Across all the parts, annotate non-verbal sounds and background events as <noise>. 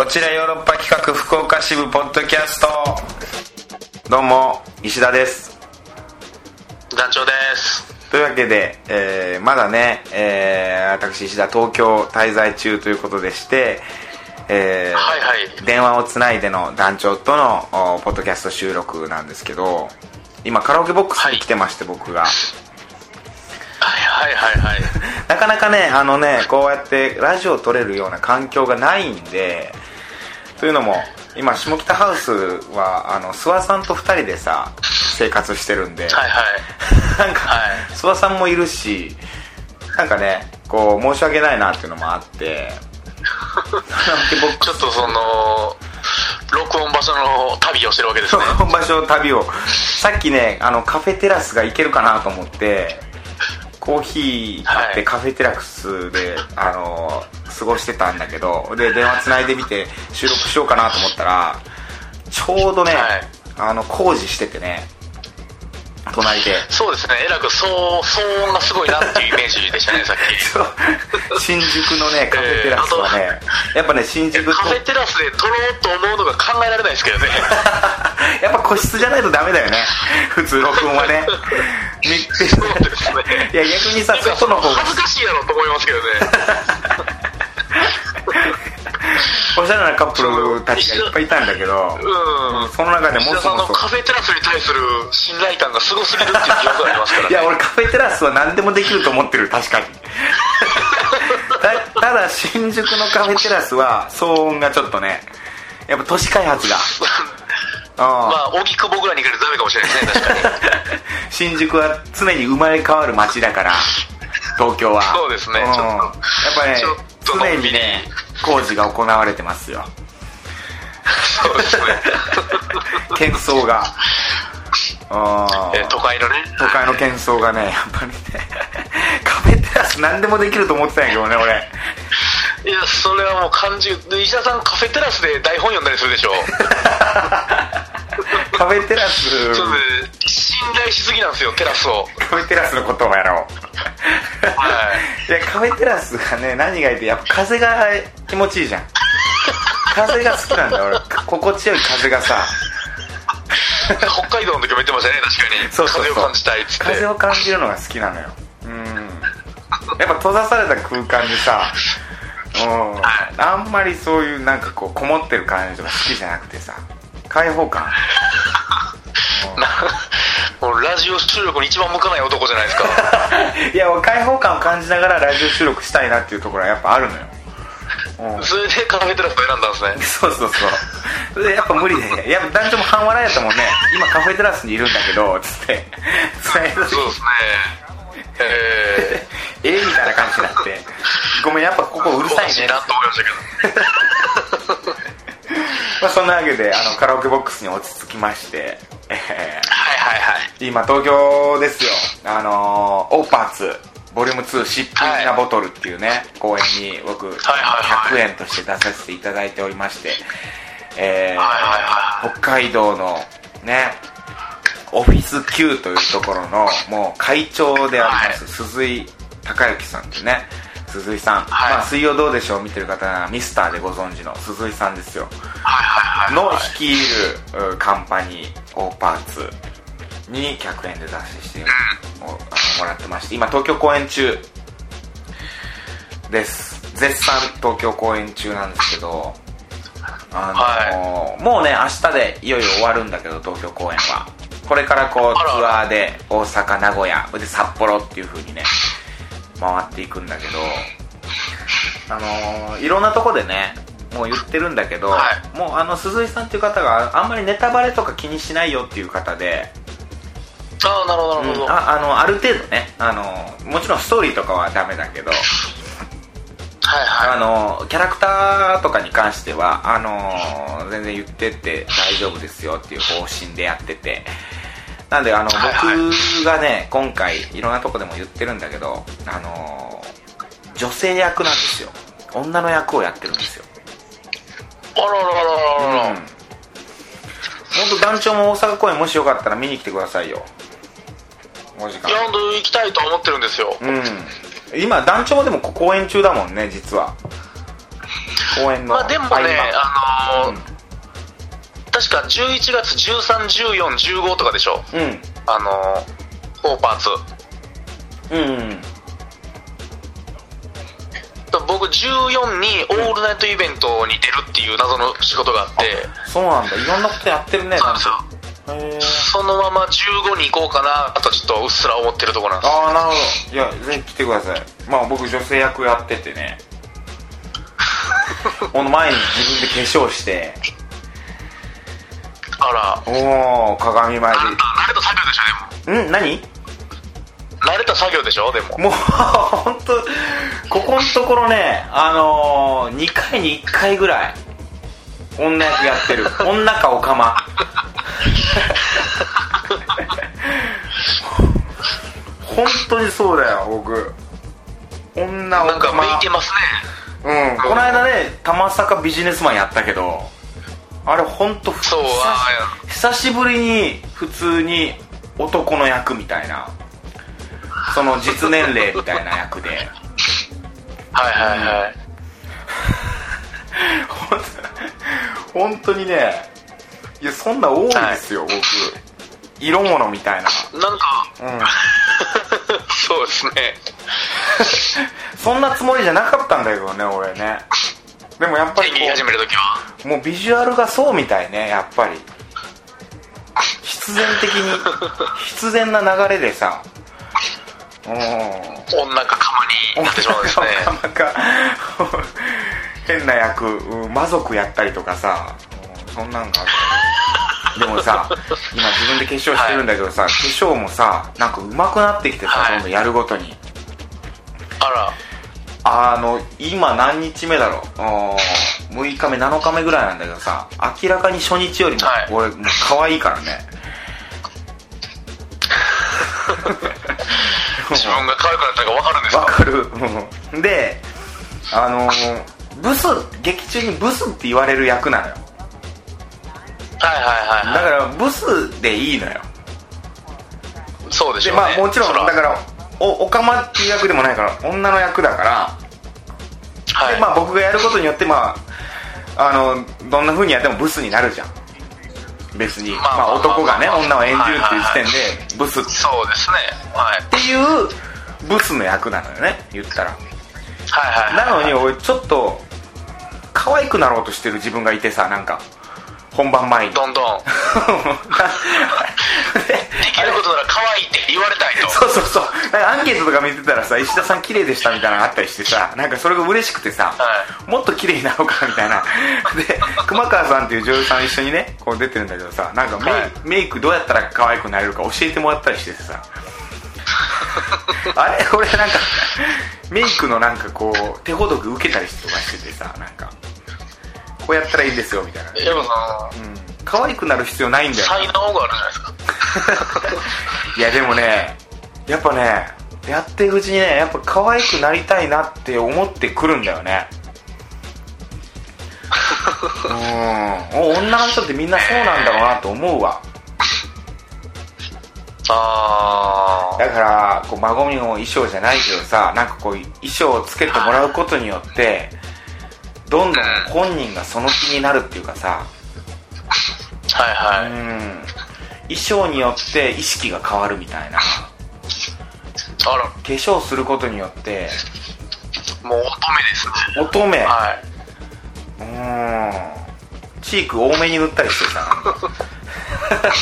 こちらヨーロッパ企画福岡支部ポッドキャスト。どうも石田です。団長です。というわけで、えーまだね、えー私石田東京滞在中ということでして、えーはいはい。電話をつないでの団長とのおポッドキャスト収録なんですけど今カラオケボックスに来てまして、僕が。はいはいはいはい。<laughs> なかなかねあのねこうやってラジオを撮れるような環境がないんでというのも今下北ハウスはあの諏訪さんと2人でさ生活してるんで、はいはい。<laughs> なんか、はい。諏訪さんもいるしなんかねこう申し訳ないなっていうのもあって。<laughs> ちょっとその録音場所の旅をしてるわけですね。スの場所旅を。さっきねあのカフェテラスが行けるかなと思ってコーヒー買ってはい。カフェテラスで、あの過ごしてたんだけどで電話つないでみて収録しようかなと思ったらちょうどね、はい。あの工事しててね隣で。<laughs> そうですね。えらく騒騒音がすごいなっていうイメージでしたね <laughs> さっき。新宿のねカフェテラスはね、やっぱね新宿とカフェテラスで撮ろうと思うのが考えられないですけどね。<laughs> やっぱ個室じゃないとダメだよね。普通録音はね。そうですね。いや逆にさ外の方が。恥ずかしいやろと思いますけどね <laughs> おしゃれなカップルたちがいっぱいいたんだけど、うん。その中でもそもカフェテラスに対する信頼感がすごすぎるっていう疑惑がありますからね。いや俺カフェテラスは何でもできると思ってる確かに。<laughs> たただ新宿のカフェテラスは騒音がちょっとねやっぱ都市開発が。<laughs> まああ荻窪ぐらいに行かとダメかもしれないですね確かに。新宿は常に生まれ変わる街だから東京は。そうですねん。ちょっと。やっぱね常にね工事が行われてますよ。そうですね。喧騒が。あ <laughs> えー都会のね。都会の喧騒がねやっぱりね。カフェテラス何でもできると思ってたんやけどね俺。いやそれはもう感じで石田さんカフェテラスで台本読んだりするでしょ。<laughs> カフェテラス信頼しすぎなんですよテラスを。カフェテラスのことをやろう。はい。<laughs> やカフェテラスがね何がいいってやっぱ風が気持ちいいじゃん。風が好きなんだよ俺。心地よい風がさ。北海道の時も言ってましたね確かに。そうそ風を感じたいっつって。風を感じるのが好きなのよ。うん。やっぱ閉ざされた空間にさうんあんまりそういうなんかこうこもってる感じとか好きじゃなくてさ開放感ラジオ収録に一番向かない男じゃないですか。<laughs> いや俺開放感を感じながらラジオ収録したいなっていうところはやっぱあるのよ。うん。それでカフェテラスを選んだんですね。そうそうそう。それでやっぱ無理で。やっぱ男女も半笑いやったもんね。今カフェテラスにいるんだけどつって。<laughs> そうですね。え <laughs> えーみたいな感じになって。ごめんやっぱここうー、るさいね。なと思いましたけどまあ、そんなわけであのカラオケボックスに落ち着きまして、えはいはいはい。ー今東京ですよ。あのーオーパーツボリューム2シッピンなボトルっていうね、公演に僕、はいはい100円として出させていただいておりまして、えーはいはいは北海道のねオフィス Q というところのもう会長であります、鈴井孝之さんっね鈴井さん、はい。まあ、水曜どうでしょう見てる方ならミスターでご存知の鈴井さんですよ。はいはいはいの率いるうカンパニーオーパーツに100円で出してももらってまして。今東京公演中。です。絶賛東京公演中なんですけど。あのもうね明日でいよいよ終わるんだけど東京公演は。これからこうツアーで大阪名古屋で札幌っていう風にね回っていくんだけどあのいろんなとこでねもう言ってるんだけど、はもうあの鈴井さんっていう方があんまりネタバレとか気にしないよっていう方で、ああなるほどなるほど、うん。ああのある程度ねあのもちろんストーリーとかはダメだけどはいはい。あのキャラクターとかに関してはあの全然言ってって大丈夫ですよっていう方針でやっててなんであの、はいはい。僕がね今回いろんなとこでも言ってるんだけどあの女性役なんですよ。女の役をやってるんですよ。あららららららら、本当団長も大阪公演もしよかったら見に来てくださいよ。お時間。いや本当行きたいと思ってるんですよ、うん。今団長もでも公演中だもんね実は。公演のまあでもね、あのー確か11月131415とかでしょ。うん。あのー、オーパーツ。うんうん僕14にオールナイトイベントに出るっていう謎の仕事があって。そうなんだ。いろんなことやってるね。そうなんですよ。そのまま15に行こうかな。とちょっとうっすら思ってるところなんです。ああなるほど。いやぜひ来てください。まあ僕女性役やっててね。<laughs> この前に自分で化粧してあら。おお鏡前慣れた作業でしょでん？何？でも慣れた作業でしょでも。もう <laughs> 本当ここのところねあのー、2回に1回ぐらい女役やってる。女かオカマ。<laughs> 本当にそうだよ僕。女オなんか向いてますね。うん。この間ね玉坂ビジネスマンやったけどあれ本当そうあ久しぶりに普通に男の役みたいな。その実年齢みたいな役で。はいはいはい。本当本当にねいやそんな多いですよ、僕。色物みたいな。なんかうん。<laughs> そうですね。<laughs> そんなつもりじゃなかったんだけどね俺ね。でもやっぱり演技始めるときはもうビジュアルがそうみたいねやっぱり。必然的に。必然な流れでさ。う。ん女か釜になってしまうんですね。なかなか。変な役うん魔族やったりとかさ。うんそんなんがある。でもさ今自分で化粧してるんだけどさ、化粧もさなんか上手くなってきてさ、はい。どんどんやるごとに。あらあの今何日目だろう？あー6日目7日目ぐらいなんだけどさ明らかに初日よりもはい。俺もう可愛いからね。<laughs> 自分が可愛くなったか分かるんですか？わかる。うん。であのブス劇中にブスって言われる役なのよ。はいはいはいはだからブスでいいのよ。いそうでしでょうね。まあもちろんだからおオカマっていう役でもないから女の役だから、はい。でまあ僕がやることによってまああのどんな風にやってもブスになるじゃん。別に、まあ男がねまあ女を演じるっていう時点でブス。っそうですね。はい。ていうブスの役なのよね言ったら。はいはいなのに俺ちょっと可愛くなろうとしてる自分がいてさなんか本番前に。どんどん。で <laughs> できることなら可愛いって言われたいと。<laughs> そうそうそう。なんかアンケートとか見てたらさ石田さん綺麗でしたみたいなのあったりしてさなんかそれが嬉しくてさ、はもっと綺麗になろうかみたいな。で熊川さんっていう女優さん一緒にねこう出てるんだけどさなんかメイ,、はい。メイクどうやったら可愛くなれるか教えてもらったりしてさ。あれ？俺なんかメイクのなんかこう手ほどく受けたりとかしててさなんかこうやったらいいんですよみたいな、やっぱうん、可愛くなる必要ないんだよ才能があるじゃないですか。<laughs> いやでもねやっぱねやってるうちにねやっぱ可愛くなりたいなって思ってくるんだよね。うん。お女の人ってみんなそうなんだろうなと思うわ。あだからこう孫みの衣装じゃないけどさなんかこう衣装をつけてもらうことによってどんどん本人がその気になるっていうかさ。あはいはい、うん。衣装によって意識が変わるみたいな。化あら。粧することによって。もう乙女ですね。乙女。はい。うん。チーク多めに塗ったりしてさ。<laughs>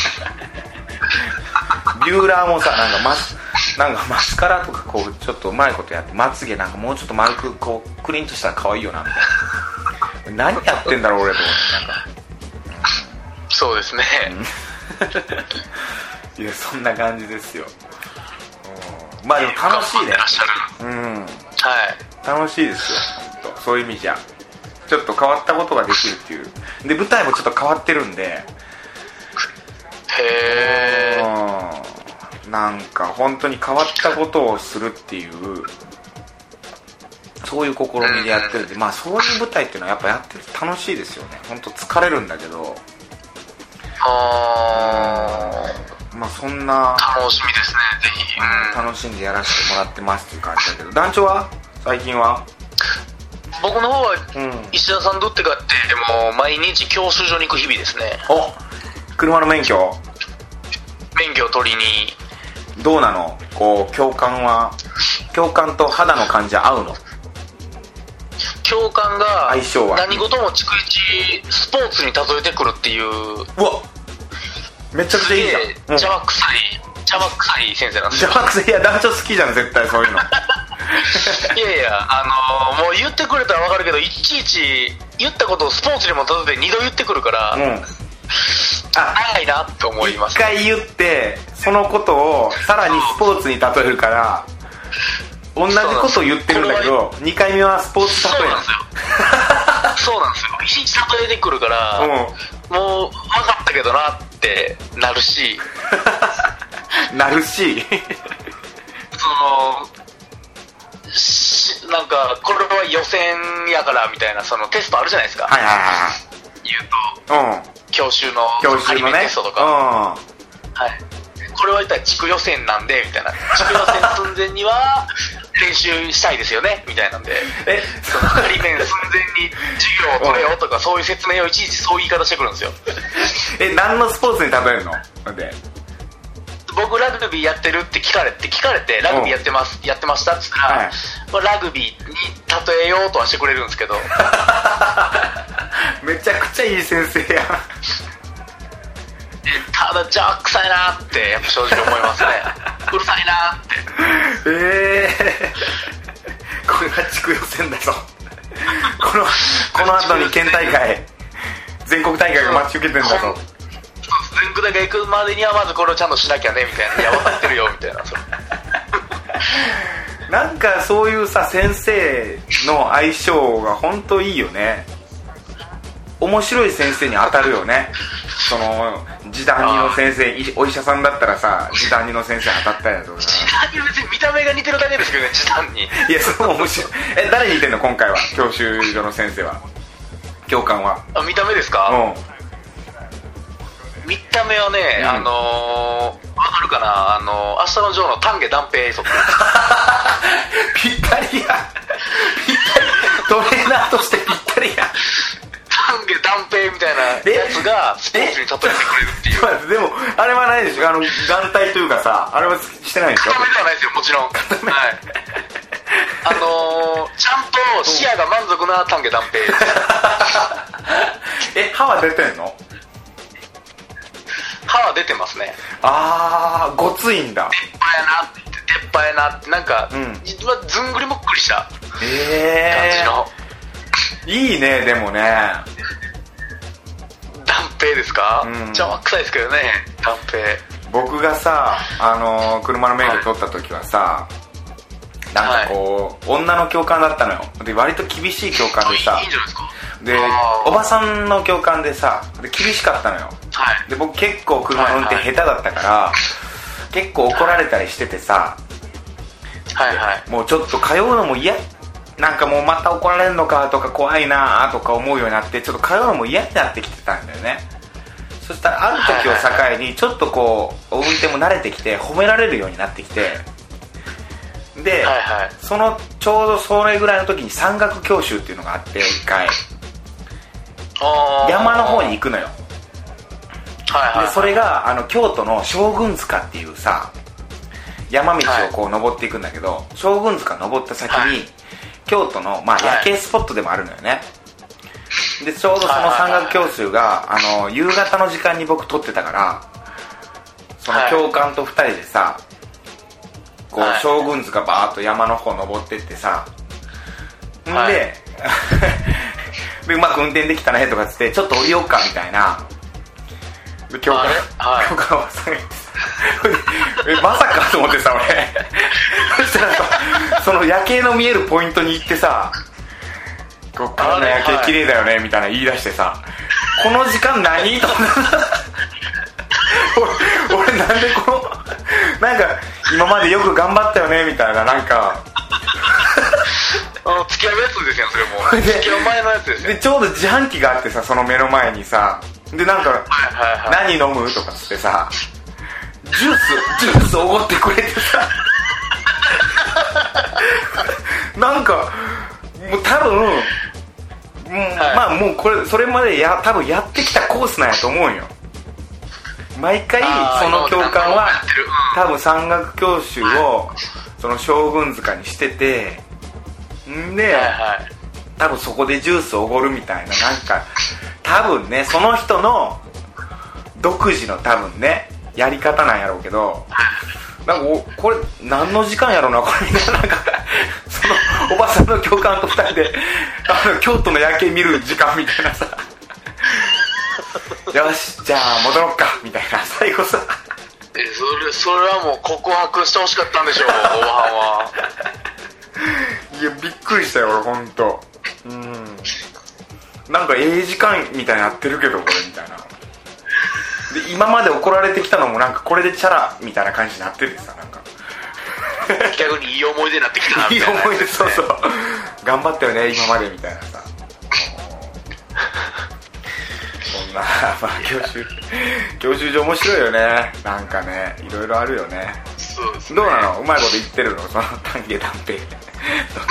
ビューラーもさなんかマスなんかマスカラとかこうちょっとうまいことやってまつげなんかもうちょっと丸くこうクリンとしたら可愛いよなみたいな何やってんだろう俺と思ってなんか。そうですね、<laughs> いやそんな感じですよ、うん。まあでも楽しいね。うん。はい。楽しいですよそういう意味じゃ。ちょっと変わったことができるっていう。で舞台もちょっと変わってるんで。へえうん。なんか本当に変わったことをするっていうそういう試みでやってるん。で、まあそういう舞台っていうのはやっぱやってて楽しいですよね。本当疲れるんだけど。あまあそんなー楽しみですねぜひ、うん。楽しんでやらせてもらってますっていう感じだけど。団長は？最近は？僕の方はうん。石田さんとってかってもう毎日教習所に行く日々ですね。お車の免許？免許を取りに。どうなの？こう共感は？共感と肌の感じは合うの？教官が相性は。何事も逐一スポーツに例えてくるっていう。うわ。めちゃくちゃいいじゃん、うん、邪魔くさい邪魔くさい先生なんですよ。邪魔くせい。や団長好きじゃん絶対そういうの。<laughs> いやいやあのーもう言ってくれたら分かるけどいちいち言ったことをスポーツにも例えて2度言ってくるから、うん。あ。長いなって思います。一回言ってそのことをさらにスポーツに例えるから同じことを言ってるんだけど2回目はスポーツ例えそうなんですよ。そうなんですよ。いちいち例えてくるから、うん。もう分かったけどなってなるし。<laughs> なるし。そのしなんかこれは予選やからみたいなそのテストあるじゃないですか、はいは言うといはいはい。うん教習の教習のね。テストとか、はい、これは一体地区予選なんでみたいな。地区予選寸前には練習したいですよねみたいなんで。えその仮面。寸前に授業を取れよとかそういう説明をいちいちそういう言い方してくるんですよ。<laughs> え何のスポーツに例えるの？で？僕ラグビーやってるって聞かれて聞かれてラグビーやってますやってましたっつったら、はい。まあ、ラグビーに例えようとはしてくれるんですけど。<laughs> めちゃくちゃいい先生やただ邪魔くさいなってやっぱ正直思いますね。<laughs> うるさいなって。ええ <laughs> これが地区予選だぞ。<laughs> このこの後に県大会。全国大会が待ち受けてんだぞ。全国大会行くまでにはまずこれをちゃんとしなきゃねみたいな。いや分かってるよみたいな。なんかそういうさ先生の相性が本当いいよね面白い先生に当たるよね。その時短二の先生いお医者さんだったらさ時短二の先生当たったりだと時短に別に見た目が似てるだけですけどね時短にいやその面白い。え誰に似てんの今回は？教習所の先生は。教官は。あ見た目ですか、うん。見た目はね、うん。あのー、分かるかな？あのー、明日のジョーの丹下断平そっくり <laughs> ぴったりや。ぴったり。トレーナーとしてぴったりや丹下断平みたいなやつがスポーツに例えてくれるっていう。でもあれはないでしょ？あの団体というかさあれはしてないでしょ？固めではないですよもちろん。はい。あのー、ちゃんと視野が満足な丹下断平 <laughs> え歯は出てんの？歯は出てますね。ああごついんだ。出っ歯やなって出っ歯やなって。なんか、うん。ずんぐりむっくりした感えじの。えいいねでもね。断平ですか、うん。邪魔くさいですけどね断平。僕がさあのー車の免許取った時はさ、なんかこう、女の教官だったのよ。で割と厳しい教官でさ。でおばさんの教官でさで厳しかったのよ。はい。で僕結構車の運転下手だったから、結構怒られたりしててさ。はいはい。もうちょっと通うのも嫌なんかもうまた怒られるのかとか怖いなとか思うようになってちょっと通うのも嫌になってきてたんだよね。そしたらある時を境にちょっとこう運転も慣れてきて褒められるようになってきてで、はいはい。そのちょうどそれぐらいの時に山岳教習っていうのがあって一回。山の方に行くのよ。はいはいでそれがあの京都の将軍塚っていうさ山道をこう登っていくんだけど、将軍塚登った先に、はい京都の、まあ、はい。夜景スポットでもあるのよね、でちょうどその山岳教習が、あの夕方の時間に僕撮ってたからそのはい。教官と2人でさ、こうはい。将軍塚バーッと山の方登ってってさんで、はい。で <laughs> うまく運転できたねとかっつってちょっと降りよっかみたいな。で教官はい教官はさ <laughs> えまさかと思ってさ俺。そしたらさその夜景の見えるポイントに行ってさ「こっからの夜景綺麗だよね」みたいな言い出してさ「この時間何?」と。思って俺俺なんでこのなんか今までよく頑張ったよねみたいななんか。あの付き合うやつですよそれも。<laughs> で付き合う前のやつですよ。でちょうど自販機があってさその目の前にさ。でなんか何飲む？とかっつってさジュースジュースおごってくれてさ。なんかもう多分、うんまあもうこれそれまでや多分やってきたコースなんやと思うんよ。毎回その教官は多分山岳教習をその将軍塚にしててんで、はいはい。多分そこでジュースおごるみたいななんか多分ねその人の独自の多分ねやり方なんやろうけどなんかおこれ何の時間やろうなこれみたいななんか <laughs> そのおばさんの教官と二人で <laughs> あの京都の夜景見る時間みたいなさ。<laughs> よしじゃあ戻ろっかみたいな最後さ。えそれそれはもう告白してほしかったんでしょうおばは。んはいやびっくりしたよ俺本当うん。なんかええ時間みたいになってるけどこれみたいなで今まで怒られてきたのもなんかこれでチャラみたいな感じになっててさなんか。逆にいい思い出になってきたないみたいな。い思い出そうそう。<laughs> 頑張ったよね今までみたいなさ。<laughs> そんなまあ教習教習所面白いよね。なんかねいろいろあるよね。そうですね。どうなの？うまいこと言ってるの？その丹下断平の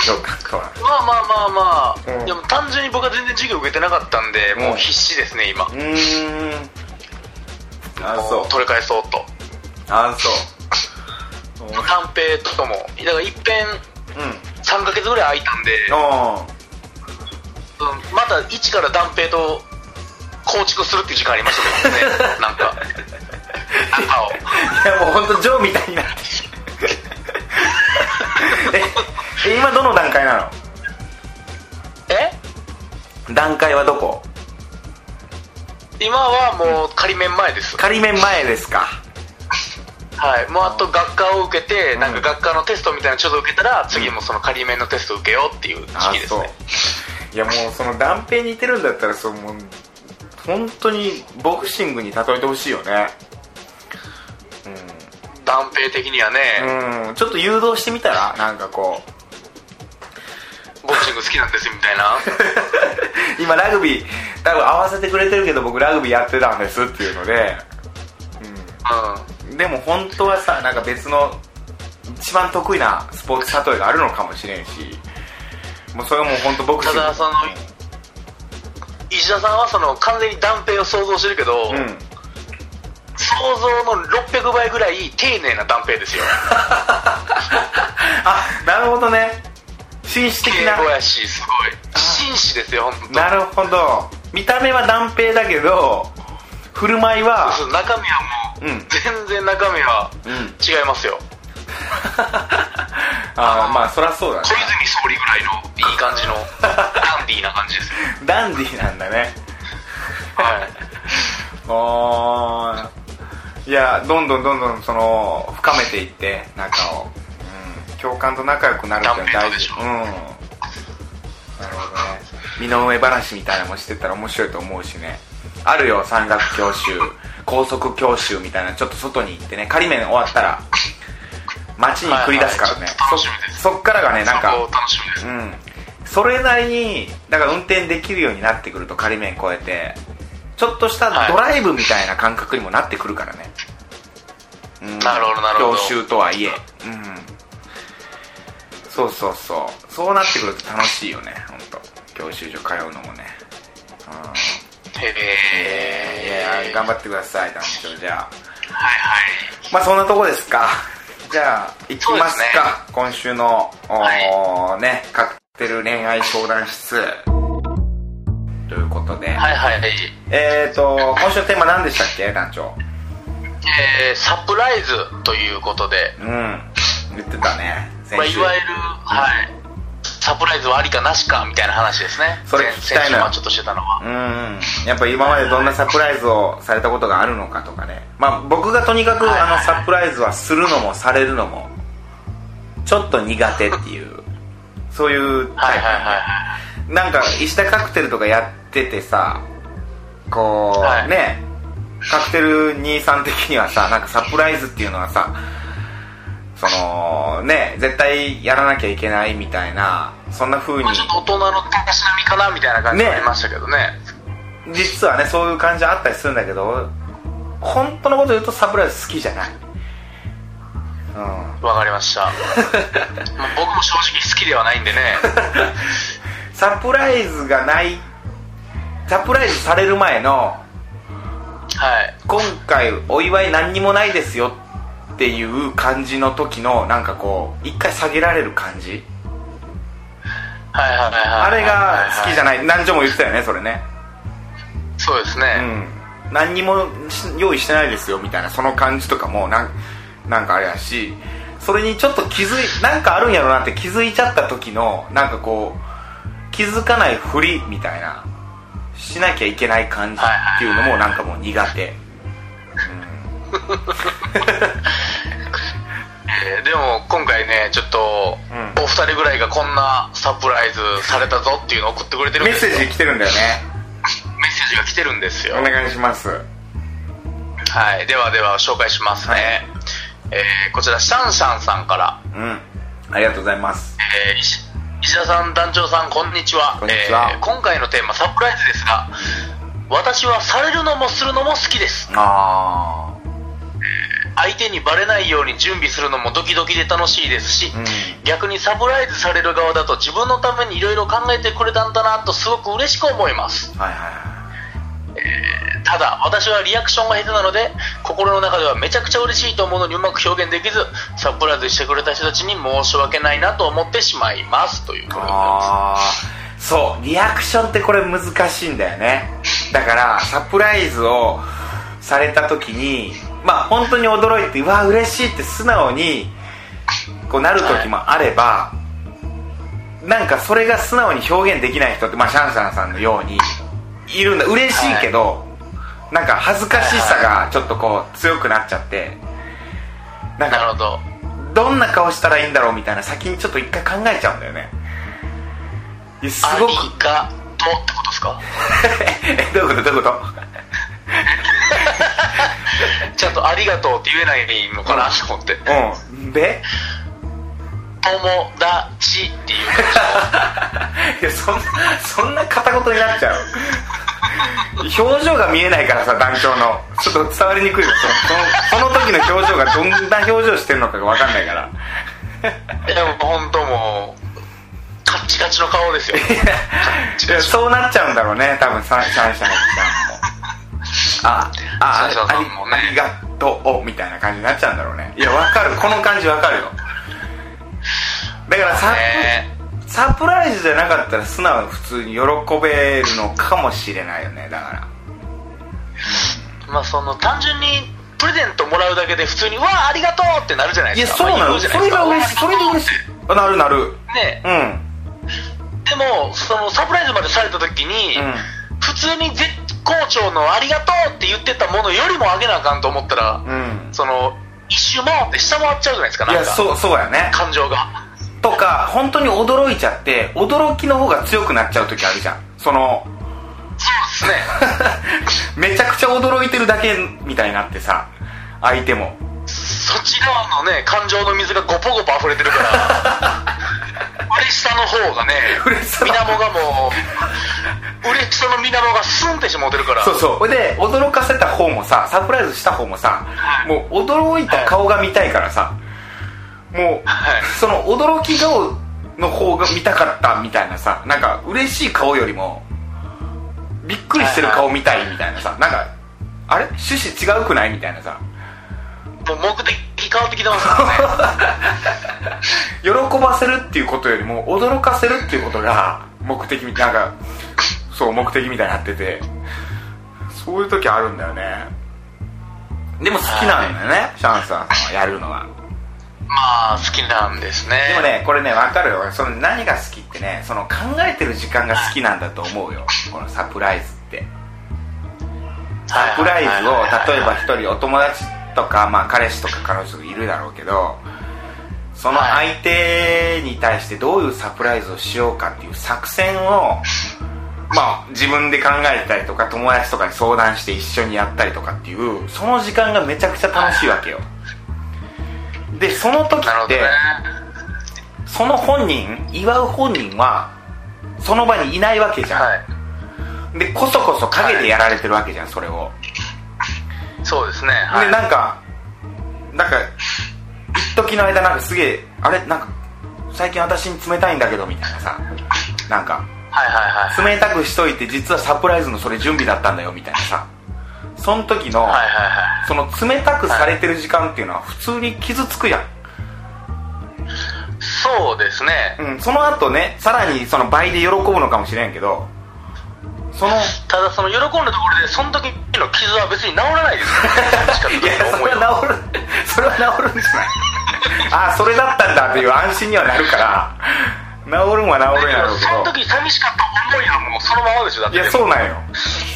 教官とは。まあまあまあまあ、うん。でも単純に僕は全然授業受けてなかったんで、うんもう必死ですね今。うーんあそう。取り返そうと。あそう。<laughs> 短平とかも。だからいっぺんうん。3ヶ月ぐらい空いたんで、あうん。また一から断平と構築するっていう時間ありましたけどね。<laughs> なんか。中を。あいやもう本当ジョーみたいになって。ええ今どの段階なの？え？段階はどこ？今はもう仮面前です。仮面前ですか。はい。もうあと学科を受けて、ん。なんか学科のテストみたいなのちょっと受けたら、次もその仮面のテスト受けようっていう時期ですね。いやもうその断平に似てるんだったらそうもう本当にボクシングに例えてほしいよね。断平的にはね、うん、うん、ちょっと誘導してみたらなんかこう。ボクシング好きなんですみたいな。<laughs> 今ラグビー多分合わせてくれてるけど僕ラグビーやってたんですっていうので、ううん、でも本当はさなんか別の一番得意なスポーツ例えがあるのかもしれんし。もうそれはもう本当ボクシングただその石田さんはその完全に断平を想像してるけど、うん。想像の600倍ぐらい丁寧な断平ですよ。<laughs> あなるほどね。紳士的な。敬語やしすごい。紳士ですよ本当。なるほど見た目は断平だけど振る舞いはそう中身はもう、うん。全然中身はうん。違いますよ、<laughs> あーまあそりゃそうだね。小泉総理ぐらいのいい感じの <laughs> ダンディーな感じですよ。ダンディーなんだね。はい。<laughs> おーいやどんどんどんどんその深めていって仲を、うん、教官と仲良くなるっていうのは大事。断うんなるほどね身の上話みたいなのもしてたら面白いと思うしね。あるよ山岳教習高速教習みたいな。ちょっと外に行ってね仮面終わったら街に繰り出すからね、はいはい。そそっからがねなんかうん。それなりにだから運転できるようになってくると仮面越えて。ちょっとしたドライブみたいな感覚にもなってくるからね、うん。なるほどなるほど。教習とはいえ。うん。そうそうそう。そうなってくると楽しいよね本当教習所通うのもね。うん。へいえや頑張ってください団長じゃあ。はいはい。まあそんなとこですか。じゃあ行きますか。今週の、おーねカクテル恋愛相談室。ということで、はいはい。えーと今週のテーマ何でしたっけ団長？えー、サプライズということで、うん。言ってたねまあ、いわゆる、はい、サプライズはありかなしかみたいな話ですね。それ聞きたいのよ先週はちょっとしてたのは。うん。やっぱ今までどんなサプライズをされたことがあるのかとかね。まあ僕がとにかくあのサプライズはするのもされるのもちょっと苦手っていうそういうタイプはいはいはいはい。なんか石田カクテルとかやっててさこう、はい。ねカクテル兄さん的にはさなんかサプライズっていうのはさそのね絶対やらなきゃいけないみたいなそんな風に。まあちょっと大人のたしなみかなみたいな感じね。ありましたけどね。実はねそういう感じあったりするんだけど本当のこと言うとサプライズ好きじゃない。うん。わかりました。まあ僕も正直好きではないんでね。<laughs> サプライズがないサプライズされる前のはい。今回お祝い何にもないですよっていう感じの時のなんかこう一回下げられる感じ？はいはいはいはい。あれが好きじゃない？何女も言ってたよねそれね。そうですね、うん。何にもし用意してないですよみたいなその感じとかもなんなんかあれやしそれにちょっと気づいなんかあるんやろなって気づいちゃった時のなんかこう気づかないふりみたいなしなきゃいけない感じっていうのもなんかもう苦手 <laughs> えーでも今回ねちょっと、うん。お二人ぐらいがこんなサプライズされたぞっていうのを送ってくれてるんメッですよ。セージ来てるんだよね。メッセージが来てるんですよ。お願いします。はい。ではでは紹介しますね、はい。えーこちらシャンシャンさんから。うん。ありがとうございます。えー石石田さん団長さんこんにちは。こんにちは。えー今回のテーマサプライズですが私はされるのもするのも好きです。あ相手にバレないように準備するのもドキドキで楽しいですし、うん。逆にサプライズされる側だと自分のためにいろいろ考えてくれたんだなとすごく嬉しく思います。あはいはいはい。ただ私はリアクションが下手なので心の中ではめちゃくちゃ嬉しいと思うのにうまく表現できずサプライズしてくれた人たちに申し訳ないなと思ってしまいますということす。そう。リアクションってこれ難しいんだよね。だからサプライズをされた時にまあ本当に驚いてうわ嬉しいって素直にこうなる時もあれば、なんかそれが素直に表現できない人ってまあシャンシャンさんのようにいるんだ。嬉しいけど、なんか恥ずかしさがちょっとこう強くなっちゃってなんかなるほど。どんな顔したらいいんだろうみたいな先にちょっと一回考えちゃうんだよね。すあごく。りがとうってことですか？<laughs> えどういうこと？どういうこと？<laughs> <laughs> ちゃんとありがとうって言えないのかなと思って。うん。で？友達っていう。<laughs> いやそんなそんな片言になっちゃう。表情が見えないからさ団長の。ちょっと伝わりにくいよそのその時の表情がどんな表情してるのかが分かんないから。<laughs> いやもう本当もうカッチカチの顔ですよ。そうなっちゃうんだろうね。多分シャンシャンシャンさんもああねありありがとうみたいな感じになっちゃうんだろうね。いや分かる。この感じ分かるよ。だからサプ,、ね。サプライズじゃなかったら素直に普通に喜べるのかもしれないよねだから。まあその単純にプレゼントもらうだけで普通に「わあありがとう!」ってなるじゃないですか。まあいいそうなの。そことじゃないですか。れが嬉しいそれで嬉しい。あなるなる。ね。うん。でもそのサプライズまでされた時に、うん。普通に絶好調の「ありがとう!」って言ってたものよりもあげなあかんと思ったら、うん。その一周回って下回っちゃうじゃないですかなんか。いやそうそうやね。感情が。とか本当に驚いちゃって驚きの方が強くなっちゃう時あるじゃん。そのそうですね。<laughs> めちゃくちゃ驚いてるだけみたいになってさ相手も。そっち側のね感情の水がゴポゴポ溢れてるから <laughs> 嬉しさの方がね水面がもう嬉しさの水面がスンってしもうてるから。そうそう。ほいで驚かせた方もさサプライズした方もさもう驚いた顔が見たいからさもうはい。その驚き顔の方が見たかったみたいなさなんか嬉しい顔よりもびっくりしてる顔見たいみたいなさなんかあれ？趣旨違うくない？みたいなさ。もう目的変わってきてますからね。<laughs> 喜ばせるっていうことよりも驚かせるっていうことが目的みなんかそう目的みたいになってて。そういう時あるんだよね。でも好きなんだよね、シャンさんはやるのは。まあ好きなんですね。でもねこれね分かるよ。その何が好きってねその考えてる時間が好きなんだと思うよ。このサプライズって。サプライズを例えば一人お友達とか、まあ、彼氏とか彼女いるだろうけどその相手に対してどういうサプライズをしようかっていう作戦をまあ自分で考えたりとか友達とかに相談して一緒にやったりとかっていうその時間がめちゃくちゃ楽しいわけよ。でその時ってその本人祝う本人はその場にいないわけじゃん、はい。でこそこそ陰でやられてるわけじゃんそれをそうですね。はい。でなんかなんか一時の間なんかすげえあれ？なんか最近私に冷たいんだけどみたいなさ。なんかはいはいはい冷たくしといて実はサプライズのそれ準備だったんだよみたいなさ。その時の、はいはいはい。その冷たくされてる時間っていうのは普通に傷つくやん、そうですね。うん、その後ねさらにその倍で喜ぶのかもしれんけどその。ただその喜んだところでその時の傷は別に治らないです。よ <laughs> いやそれは治る。それは治るんじゃない？ああそれだったんだっていう安心にはなるから。治るんは治るんやろうけそのど時寂しかった思いはもうそのままでしょだって。いやそうなんよ。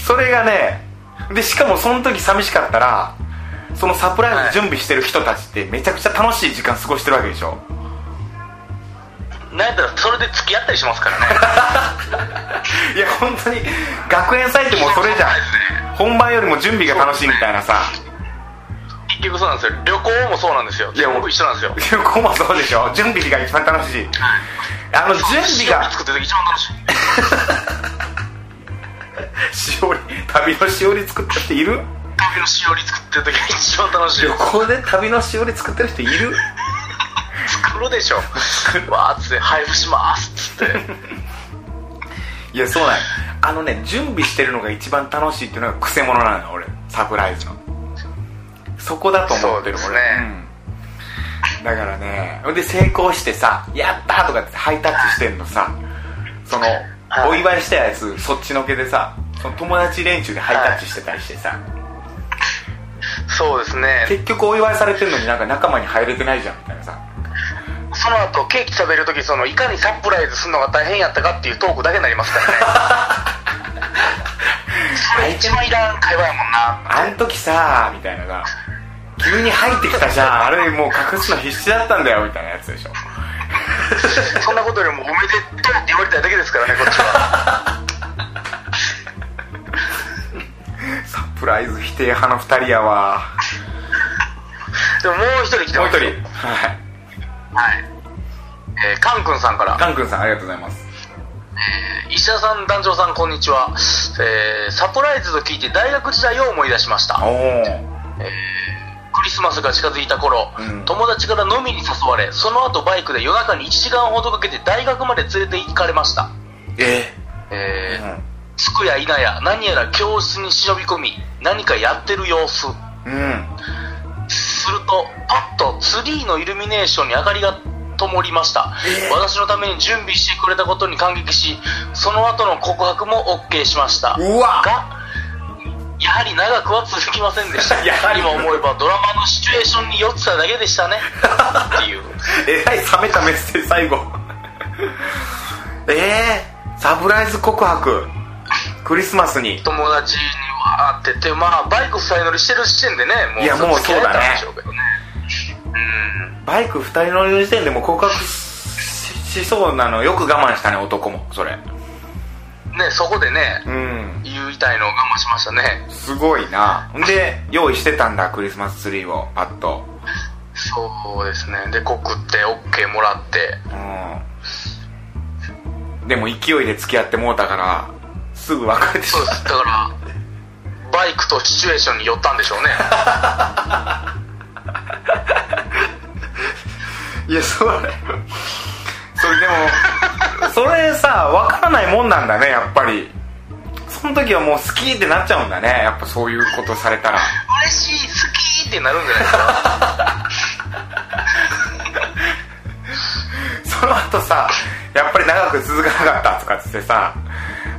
それがねでしかもその時寂しかったらそのサプライズ準備してる人たちってめちゃくちゃ楽しい時間過ごしてるわけでしょ？なんやったらそれで付き合ったりしますからね。<laughs> いや本当に学園祭ってもうそれじゃん。本番よりも準備が楽しいみたいなさ。結局そうなんですよ。旅行もそうなんですよ。全部一緒なんですよ。旅行もそうでしょ。準備が一番楽しい。あの準備が作ってる時一番楽しい。<laughs> しおり旅のしおり作った人いる？旅のしおり作ってる時が一番楽しい。旅行で旅のしおり作ってる人いる？作るでしょ。<laughs> わーっつって配布しますっつって。<laughs> いやそうなんよあのね準備してるのが一番楽しいっていうのがクセ者なのよ俺。サプライズの。そこだと思ってる俺、ね。うん、だからねほんで成功してさ「やった!」とかってハイタッチしてんのさ。そのはい。お祝いしたやつそっちのけでさその友達連中でハイタッチしてたりしてさ、そうですね。結局お祝いされてるのになんか仲間に入れてないじゃんみたいなさその後ケーキ食べる時そのいかにサプライズするのが大変やったかっていうトークだけになりますからね。<laughs> それ一番いらん会話やもんな。あん時さみたいなさ急に入ってきたじゃん。あれもう隠すの必死だったんだよみたいなやつでしょ。そんなことよりもおめでとうって言われたいだけですからねこっちは。<laughs> サプライズ否定派の2人やわ。でももう一人来てもう一人。はいはい。えー、カン君さんから。カン君さんありがとうございます。石田さん団長さんこんにちは、えーサプライズと聞いて大学時代を思い出しました。おおクリスマスが近づいた頃、うん。友達から飲みに誘われその後バイクで夜中に1時間ほどかけて大学まで連れて行かれました。ええーうん。着くや否や何やら教室に忍び込み何かやってる様子。うんするとパッとツリーのイルミネーションに明かりが灯りました、えー。私のために準備してくれたことに感激しその後の告白も OK しました。うわ。がやはり長くは続きませんでした。<laughs> やはり。今思えばドラマのシチュエーションに酔ってただけでしたね。<laughs> っていう。えらい冷めたメッセージ最後。えー、サプライズ告白。クリスマスに。友達にわーっててまあバイク2人乗りしてる時点でねもういやもうそうだね。付き合えたんでしょうけどね。うんバイク2人乗りの時点でもう告白ししそうなの。よく我慢したね男もそれ。ねそこでねうん。言いたいのを我慢しましたね。すごいな。で用意してたんだクリスマスツリーをパッと。そうですね。で告って OK もらって。うん。でも勢いで付き合ってもうたからすぐ別れてしまうそうです。だからバイクとシチュエーションに寄ったんでしょうね。いやそれそれでもそれさ分からないもんなんだねやっぱり。その時はもう好きってなっちゃうんだねやっぱそういうことされたら。嬉しい好きってなるんじゃないですか？その後さやっぱり長く続かなかったとかっつってさ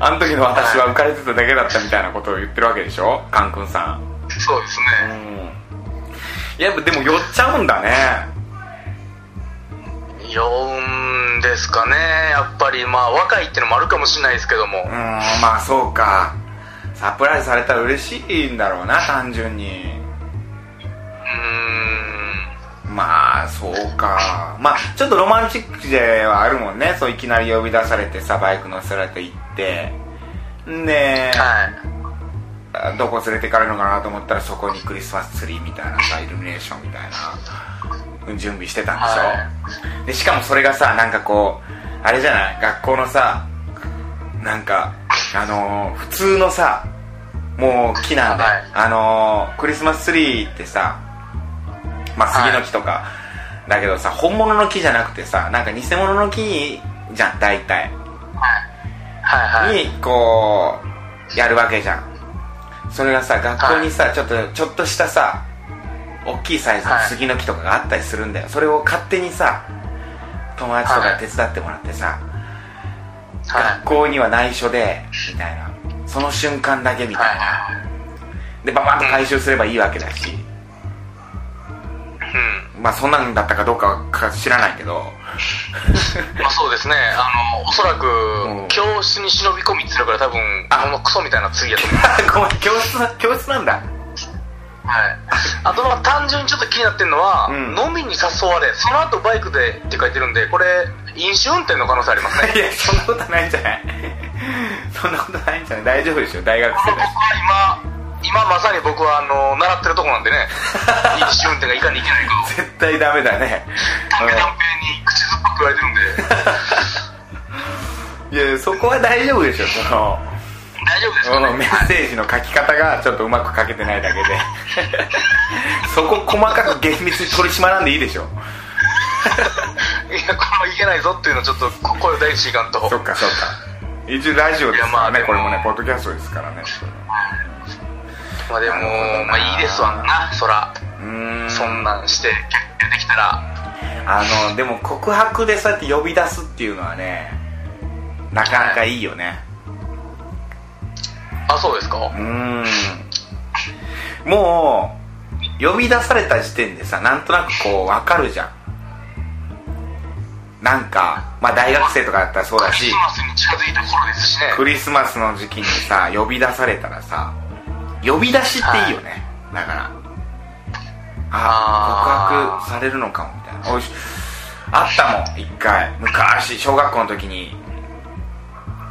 あの時の私は浮かれてただけだったみたいなことを言ってるわけでしょ？カン君さん。そうですうねんやっぱでも寄っちゃうんだね。酔うんですかね。やっぱりまあ若いってのもあるかもしれないですけども。うんまあそうか。サプライズされたら嬉しいんだろうな単純に。うーん。まあそうか。まあちょっとロマンチックではあるもんね。そういきなり呼び出されてさバイク乗せられて行ってんで、はい。どこ連れてかれるのかなと思ったらそこにクリスマスツリーみたいなさイルミネーションみたいな準備してたんでしょ、はでしかもそれがさなんかこうあれじゃない？学校のさなんかあのー普通のさもう木なんで、はい。あのークリスマスツリーってさまあ杉の木とか、だけどさ本物の木じゃなくてさなんか偽物の木じゃん大体。はいにこうやるわけじゃん。それがさ学校にさ、ちょっとちょっとしたさ大きいサイズの杉の木とかがあったりするんだよ、それを勝手にさ友達とか手伝ってもらってさ、はい。学校には内緒でみたいな。その瞬間だけみたいな、はでババッと回収すればいいわけだし、まあそんなんだったかどうかは知らないけど。<laughs> まあそうですね。あのおそらくうん。教室に忍び込みって言うから多分あ。このクソみたいな次やと思う。<laughs> ごめん教室な教室なんだ。はい、あとまあ単純にちょっと気になってるのは、うん。飲みに誘われその後バイクでって書いてるんでこれ飲酒運転の可能性ありますね。<laughs> いやそんなことないんじゃない。そんなことないんじゃない。大丈夫でしょ大学生僕だ今今まさに僕はあの習ってるとこなんでね。飲酒運転がいかにいけないかを。絶対ダメだね。ダメダメに口酸っぱく言われてるんで。うん。いやそこは大丈夫でしょその。大丈夫ですそかね？のメッセージの書き方がちょっとうまく書けてないだけで。<laughs> そこ細かく厳密に取り締まらんでいいでしょ。いやこれはいけないぞっていうのをちょっと声を大にしていかんと。そっかそっか。一応ラジオですからねこれもねポッドキャストですからねまあでもまあいいですわなそらうーん。そんなんして出てきたら。あのでも告白でそうやって呼び出すっていうのはねなかなかいいよね。あそうですか？うーん。もう呼び出された時点でさなんとなくこう分かるじゃん。なんかまあ大学生とかだったらそうだし。クリスマスに近づいた頃ですしね。クリスマスの時期にさ呼び出されたらさ呼び出しっていいよね、だから。ああー。告白されるのかもみたいな。おいしあったもん一回。昔小学校の時に。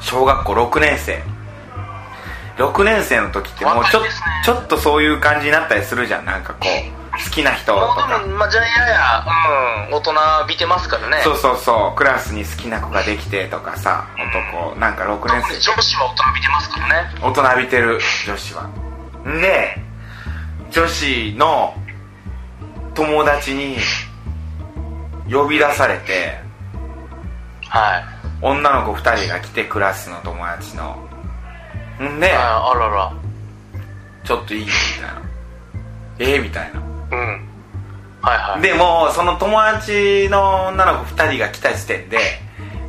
小学校6年生。6年生の時ってもうちょ,、ね。ちょっとそういう感じになったりするじゃん。なんかこう好きな人ともうかまあじゃあややうん大人びてますからね。そうそうそう。クラスに好きな子ができてとかさ男。なんか6年生。女子は大人びてますからね。大人びてる女子は。んで女子の友達に呼び出されてはい。女の子2人が来てクラスの友達の。んでああらら。ちょっといいみたいな。えー、みたいな。うん。はいはい。でもその友達の女の子2人が来た時点で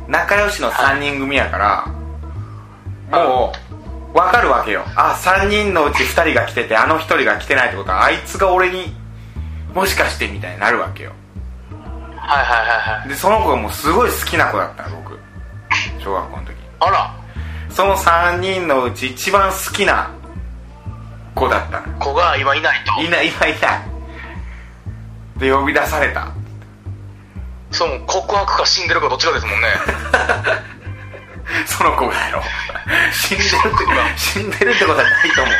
仲良しの3人組やから、もう分かるわけよ。あ3人のうち2人が来ててあの1人が来てないってことはあいつが俺にもしかしてみたいになるわけよ。はいはいはいはい。でその子がもうすごい好きな子だったの僕。小学校の時。あら。その3人のうち一番好きな子だった。の子が今いないと。いないいないいない。で呼び出された。そう告白か死んでるかどっちかですもんね <laughs> <laughs> その子がやろ。<laughs> 死んでるって死んでるってことはないと思う。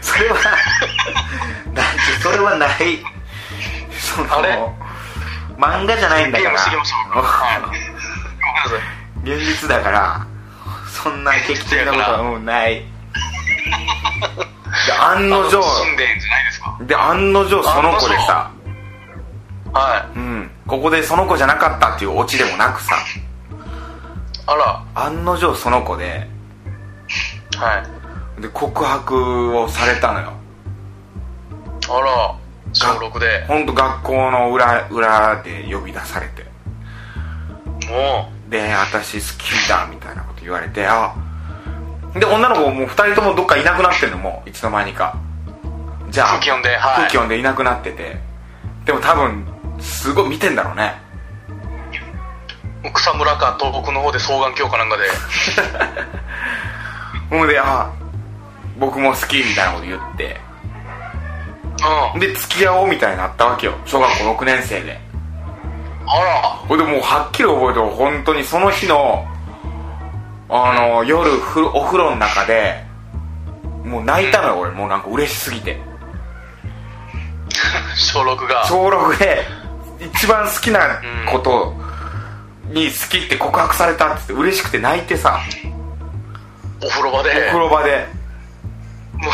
それは <laughs> ないそれはない。そのあれ？漫画じゃないんだから。現実だからそんな劇的なことはもうない。で案の定でんじゃないですか。で案の定その子でさ。はうん。ここでその子じゃなかったっていうオチでもなくさ。いあら。案の定その子で。はい。で告白をされたのよ。あら。小6で。本当学校の裏裏で呼び出されて。もで私好きだみたいなこと言われてあで女の子もう2人ともどっかいなくなってんのもういつの間にか。じゃあ空気読んではい。空気読んでいなくなってて。でも多分すごい見てんだろうね。う草むらか東北の方で双眼鏡かなんかで。<laughs> ほんであ僕も好きみたいなこと言って。うん。で付き合おうみたいになったわけよ。小学校6年生で。あら。ほんでもうはっきり覚えてる本当にその日のあの夜ふお風呂の中でもう泣いたのよ俺もうなんか嬉しすぎて。<laughs> 小6が。小6で一番好きなことに好きって告白されたって嬉しくて泣いてさ。お風呂場で。お風呂場で。もう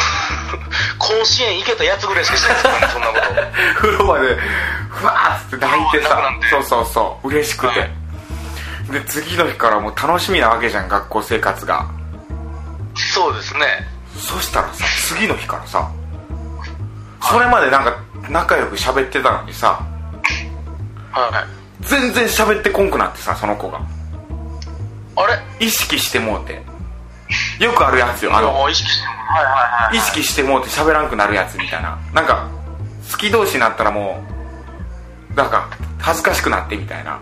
甲子園行けたやつぐらいしかしてない。ですからねそんなこと。<laughs> 風呂場でふわーって泣いてさ。そうそうそう。嬉しくて、はい。で次の日からもう楽しみなわけじゃん学校生活が。そうですね。そしたらさ次の日からさそれまでなんか仲良く喋ってたのにさはい全然喋ってこんくなってさその子が。あれ？意識してもうて。よくあるやつよ。あのもう意識してはいはいはい意識してもうて喋らんくなるやつみたいな。なんか好き同士になったらもうなんか恥ずかしくなってみたいな。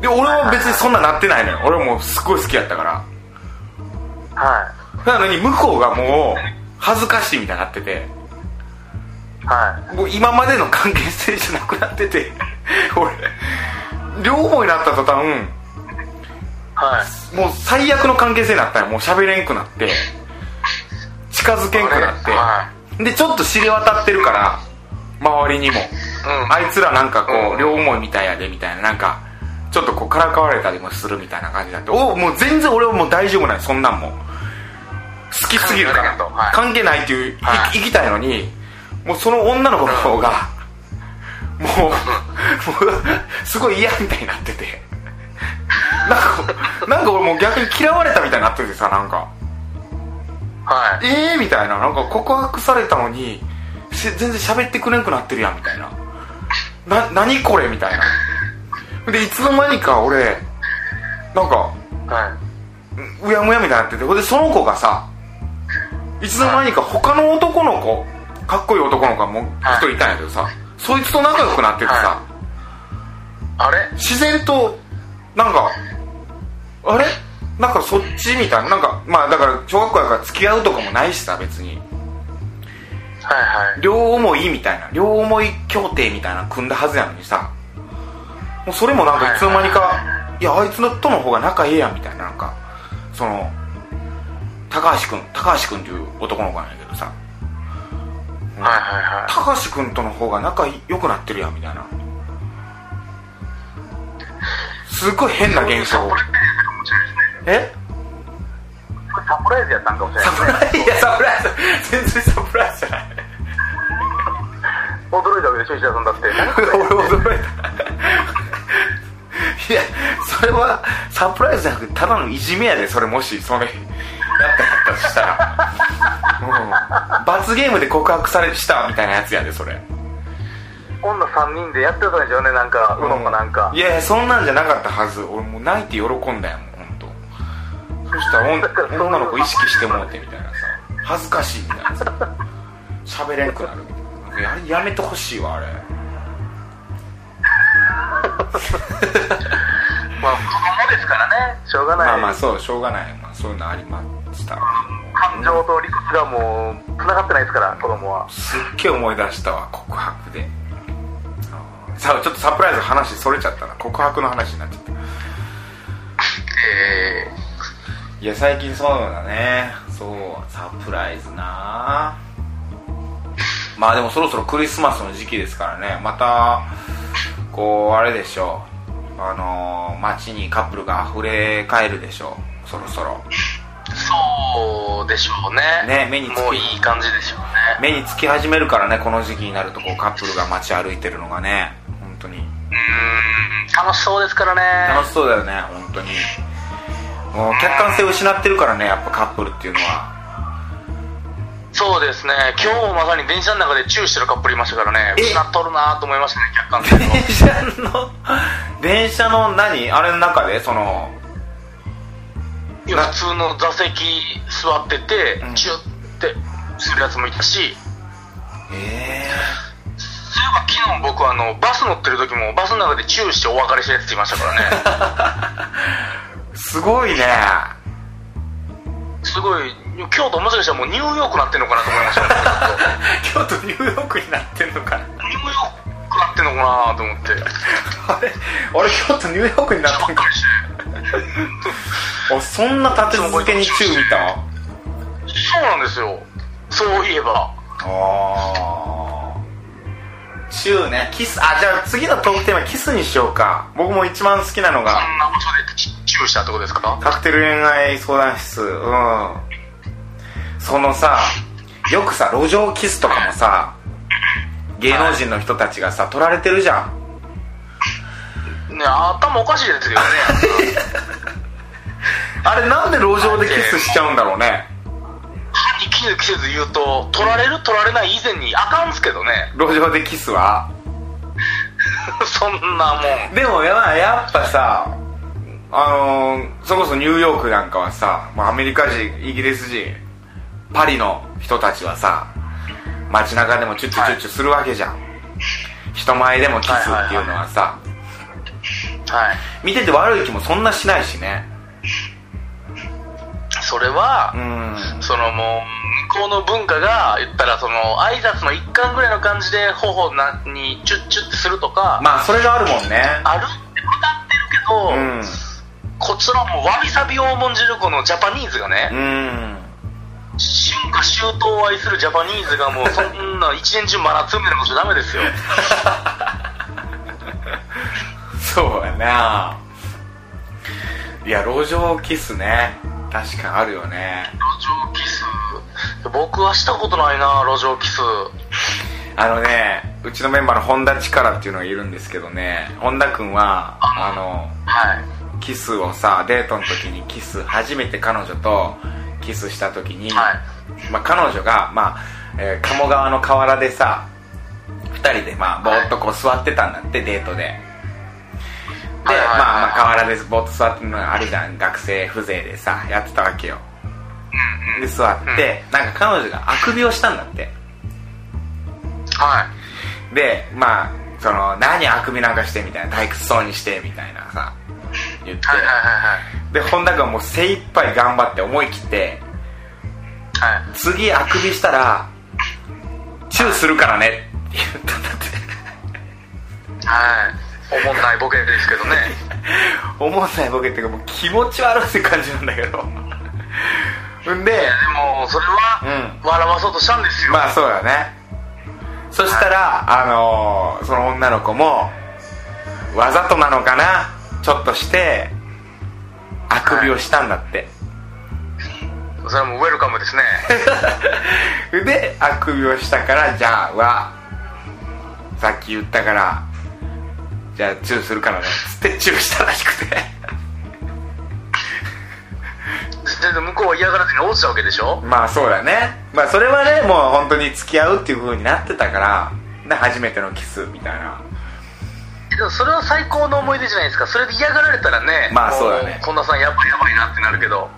で俺は別にそんななってないのよ。俺はもうすごい好きやったから。はい。なのに向こうがもう恥ずかしいみたいになっててはい。もう今までの関係性じゃなくなってて。<laughs> 俺。両思いになった途端はい。もう最悪の関係性になったらもう喋れんくなって。近づけんくなって、はでちょっと知れ渡ってるから周りにも。うん。あいつらなんかこうん。う両思いみたいやでみたいな。なんかちょっとこうからかわれたりもするみたいな感じになっておもう全然俺はもう大丈夫ないそんなんも。好きすぎるから。関係ないとはい。関係ないっていう、いはい。行きたいのにもうその女の子の方がもうもうすごい嫌みたいになってて。なんかなんか俺もう逆に嫌われたみたいになっててさなんか。はい。ええー、みたいな。なんか告白されたのにし全然喋ってくれんくなってるやんみたいな。な何これみたいな。でいつの間にか俺なんかはい。うやむやみたいになってて。でその子がさいつの間にか他の男の子かっこいい男の子がもう一人いたんやけどさそいつと仲良くなっててさはあれ？自然となんかあれ？なんかそっちみたいな。なんかまあだから小学校やから付き合うとかもないしさ別に。はいはい。両思いみたいな。両思い協定みたいなの組んだはずやのにさ。もうそれもなんかいつの間にかいやあいつのとの方が仲ええやんみたいななんかその高橋君高橋君っていう男の子なんやけどさはいはいはい。高橋君との方が仲良くなってるやんみたいな。すっごい変な現象。え？サプライズやったんかもしれない。サプライズ。いやサプライズ。全然サプライズじゃない。驚いたわけでしょ石田さんだって。俺驚いた。いやそれはサプライズじゃなくてただのいじめやでそれもしそれやったやったとしたら、うん、罰ゲームで告白されしたみたいなやつやでそれ。女3人でやってたんでしょうねなんかうのかなんか。いやいやそんなんじゃなかったはず。俺もう泣いて喜んだよもう本当。そしたら女の子意識してもうてみたいなさ。恥ずかしいみたいなさ喋れんくなるみたいな。ややめてほしいわあれ。<laughs> まあ子供ですからね。しょうがない。まあまあそうしょうがない、まあ、そういうのありました。感情と理屈がもう繋がってないですから子供は。すっげえ思い出したわ告白で。さあちょっとサプライズ話それちゃったな。告白の話になっちゃった。えいや最近そうだね。そうサプライズな。まあでもそろそろクリスマスの時期ですからね。またこうあれでしょう。あのー街にカップルが溢れ返るでしょうそろそろ。ーそうでしょうね。ね目につき。もういい感じでしょうね。目につき始めるからねこの時期になるとこうカップルが街歩いてるのがね本当に。うーん。楽しそうですからね。楽しそうだよね本当に。もう客観性を失ってるからねやっぱカップルっていうのは。そうですね。今日もまさに電車の中でチューしてるカップルいましたからね。え？失っとるなと思いましたね客観性電を車の？電車の何？あれの中でその普通の座席座ってて、うん。チューってするやつもいたし。え。そういえば昨日僕あのバス乗ってる時もバスの中でチューしてお別れしたやついましたからね。ー、<laughs> すごいね。すごい京都もしかしたらもうニューヨークなってんのかなと思いましたね。<laughs> 京都ニューヨークになってんのかな。ニューヨークなってんのかなと思って。あれ俺京都ニューヨークになってんかお <laughs> そんな立て続けにチュー見たそうなんですよ。そういえば。ああチューね。キスあじゃあ次のトークテーマキスにしようか。僕も一番好きなのそがんなことでチチューしたってことですか？カクテル恋愛相談室。うん。そのさよくさ路上キスとかもさ芸能人の人たちがさ撮られてるじゃん。ねや頭おかしいですけどね <laughs> あれなんで路上でキスしちゃうんだろうね。歯に衣着せず言うと取られる取られない以前にあかんすけどね。路上でキスは？<laughs> そんなもん。でもまあやっぱさあのーそれこそニューヨークなんかはさ、まあ、アメリカ人イギリス人パリの人たちはさ街中でもチュッチュチュッチュするわけじゃん、人前でもキスっていうのはさ、はい。見てて悪い気もそんなしないしねそれは、うん。そのもう向こうの文化が言ったらその挨拶の一環ぐらいの感じで頬なにチュッチュッてするとか、まあそれがあるもんね。あるって分かってるけど、うん。こちらもわびさびを重んじるこのジャパニーズがね、うん春夏秋冬を愛するジャパニーズがもうそんな一年中真夏みたいなことじゃダメですよ。<laughs> そうやな。いや路上キスね確かにあるよね。路上キス。僕はしたことないな路上キス。あのねうちのメンバーの本田力っていうのがいるんですけどね。本田君はあのはい。キスをさデートの時にキス。初めて彼女とキスした時に、はい。まあ、彼女が、まあえー鴨川の河原でさ2人でまあぼーっとこう座ってたんだってデートでで、はいはいはいまあ、まあ河原でぼーっと座ってるのがあるじゃん。学生風情でさやってたわけよ。で座って、なんか彼女があくびをしたんだって。はい。でまあその何あくびなんかしてみたいな退屈そうにしてみたいなさ言って、はいはいはいで本田君はもう精一杯頑張って思い切ってはいはい。次あくびしたらチューするからねって言ったんだって。はいおもんないボケですけどね。<laughs> 思んないボケっていうかもう気持ち悪いって感じなんだけど。んででもそれは、う笑わそうとしたんですよ、まあそうだね。そしたら、あのーその女の子もわざとなのかな？ちょっとしてあくびをしたんだって、それはもうウェルカムですね。<laughs> であくびをしたからじゃあはさっき言ったからじゃあチューするからね。つってチューしたらしくて。全然向こうは嫌がらずに落ちたわけでしょ？まあそうだね。まあそれはねもう本当に付き合うっていう風になってたからで初めてのキスみたいな。でもそれは最高の思い出じゃないですか。それで嫌がられたらねまあそうだね。も近田さんやばいやばいなってなるけど。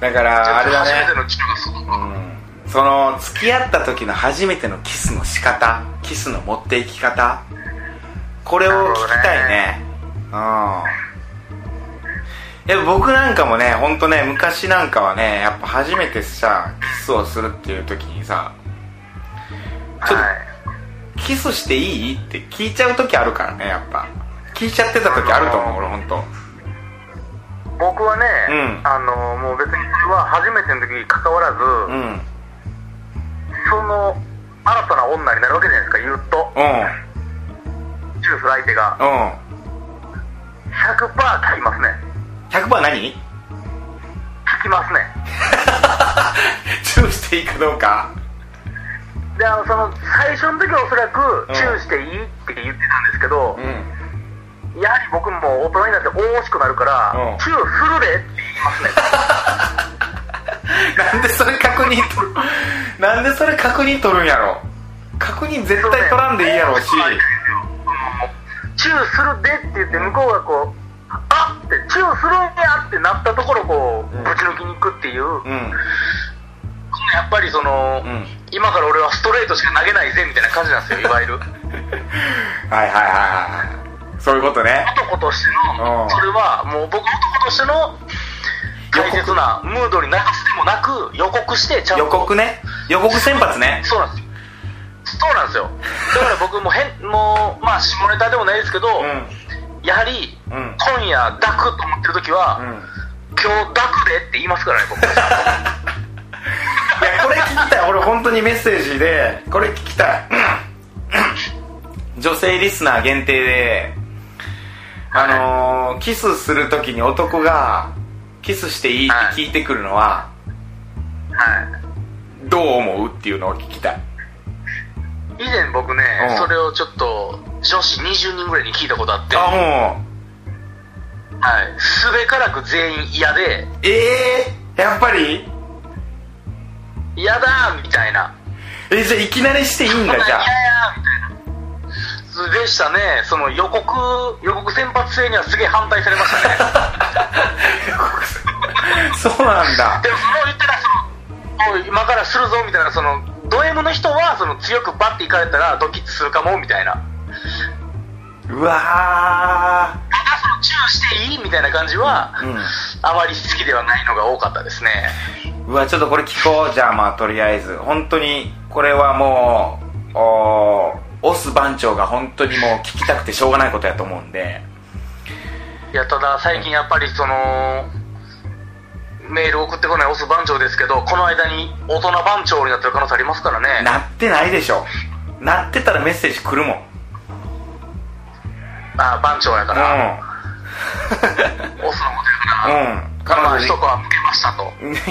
だからあれだね。初めてのキスうん。その付き合った時の初めてのキスの仕方キスの持っていき方これを聞きたいね。うん。いや僕なんかもね本当ね昔なんかはねやっぱ初めてさキスをするっていう時にさちょっとはい。キスしていい？って聞いちゃう時あるからねやっぱ。聞いちゃってた時あると思う俺本当僕はね、うん。あのもう別にそれは初めての時に関わらず、うん。その新たな女になるわけじゃないですか言うと。うんチューする相手がうん。100%聞きますね。100%何？聞きますね。チューしていいかどうか。であのその最初の時はおそらくうん。チューしていいって言ってたんですけどう、ん。やはり僕も大人になって大しくなるから、うん。チューするでって言いますね。<laughs> なんでそれ確認取るなんでそれ確認取るんやろ。確認絶対取らんでいいやろうしチューするでって言って向こうがこうあってチューするんやってなったところこう、うんぶち抜きに行くっていう、うんやっぱりその、うん。今から俺はストレートしか投げないぜみたいな感じなんですよいわゆる。<laughs> はいはいはいはいそういうことね。男としての、うん。それはもう僕男としての大切なムードに流すでもなく予告してちゃんと。予告ね。予告先発ね。そうなんですそうなんですよ。だから僕も変もうまあ下ネタでもないですけど、うんやはり、うん今夜抱くと思ってる時は、うん今日抱くでって言いますからね僕。いやこれ聞きたい。俺本当にメッセージでこれ聞きたい。<clears throat> 女性リスナー限定であのーキスするときに男がキスしていいって聞いてくるのははい。どう思うっていうのを聞きたい以前僕ね、うんそれをちょっと女子20人ぐらいに聞いたことあって、あはい。もすべからく全員嫌で、うええやっぱり？嫌だみたいな。えじゃあいきなりしていいんだじゃ嫌やあみたいな。でしたね。その予告、予告先発制にはすげえ反対されましたね。<laughs> そうなんだでもその言ったらその、もう今からするぞみたいな、その、ド M の人はその強くバッていかれたらドキッとするかもみたいな。うわただそのチューしていいみたいな感じは、ーうんあまり好きではないのが多かったですね。うわちょっとこれ聞こうじゃあまあとりあえず本当にこれはもうおオス番長が本当にもう聞きたくてしょうがないことやと思うんでいや、ただ最近やっぱりその、メール送ってこないオス番長ですけど、この間に大人番長になってる可能性ありますからね。なってないでしょ。なってたらメッセージ来るもん。あ番長やかうら、ん。<laughs> オスのことやから、うん。彼まあ女に。一皮向けましたと。一皮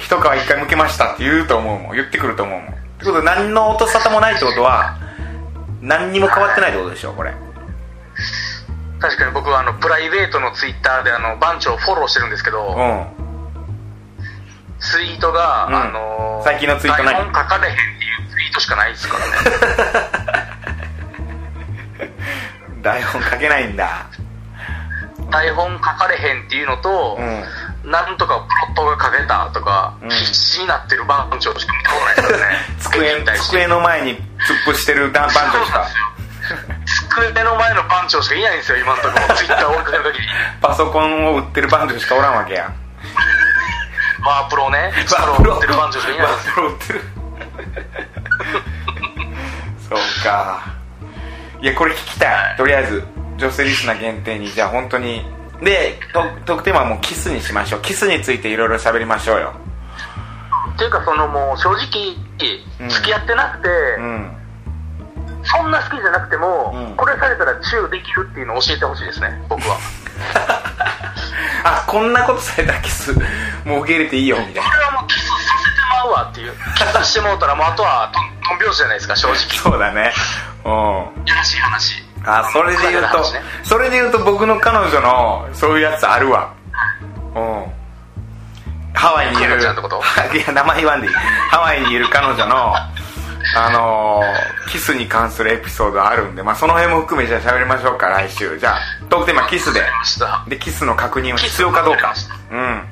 一皮一回向けましたって言うと思うもん。言ってくると思うもん。ってことは何の音沙汰もないってことは何にも変わってないってことでしょこれ確かに僕はあの、プライベートのツイッターであの、番長をフォローしてるんですけど、うんツイートが、うん。あの最近のツイート何台本書かれへんっていうツイートしかないですからね。<laughs> 台本書けないんだ。台本書かれへんっていうのと、うん。なんとかプロットが書けたとか、うん。必死になってる番長しか見たことないですからね。<laughs> 机机の前に突っ伏してる番長しか。そうなんですよ机の前の番長しかいないんですよ、今のところ。ツイッターを追いかける限り。<laughs> パソコンを売ってる番長しかおらんわけやんワープロね。ストロ売ってる番長しかいないんですよ。売ってる <laughs> そうかいやこれ聞きたいとりあえず女性リスナー限定にじゃあ本当にでとトークテーマはもうキスにしましょうキスについていろいろ喋りましょうよっていうか、そのもう正直、うん付き合ってなくて、うんそんな好きじゃなくても、うん。これされたらチューできるっていうのを教えてほしいですね、僕は。<laughs> あこんなことされたらキスもう受け入れていいよみたいな。これはもうキスさせてまうわっていう。キスしてもうたら、もうあとはトントン拍子じゃないですか、正直。そうだね。うん。やらしい話。あそれで言うと、話ね。それで言うと僕の彼女のそういうやつあるわ。うん。ハワイにいクる <laughs> いや名前言わんでいい。ハワイにいる彼女のあのーキスに関するエピソードあるんで、まあ、その辺も含めじゃあ喋りましょうか来週。じゃあトークテーマキスで。でキスの確認は必要かどうか。うん。はい。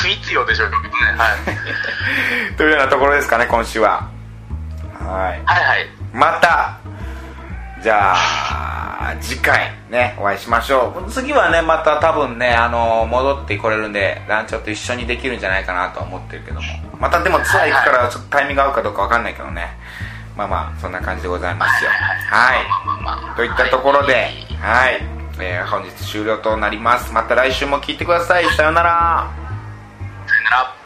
不必要でしょうけどね。はい。<laughs> というようなところですかね今週は。はい。はいはい。またじゃあ次回ねお会いしましょう。次はねまた多分ねあの戻ってこれるんでランチョと一緒にできるんじゃないかなとは思ってるけども。またでもツアー行くからちょっとタイミング合うかどうかわかんないけどね。まあまあそんな感じでございますよ。はいといったところではい、えー本日終了となります。また来週も聞いてください。さようなら。さよなら。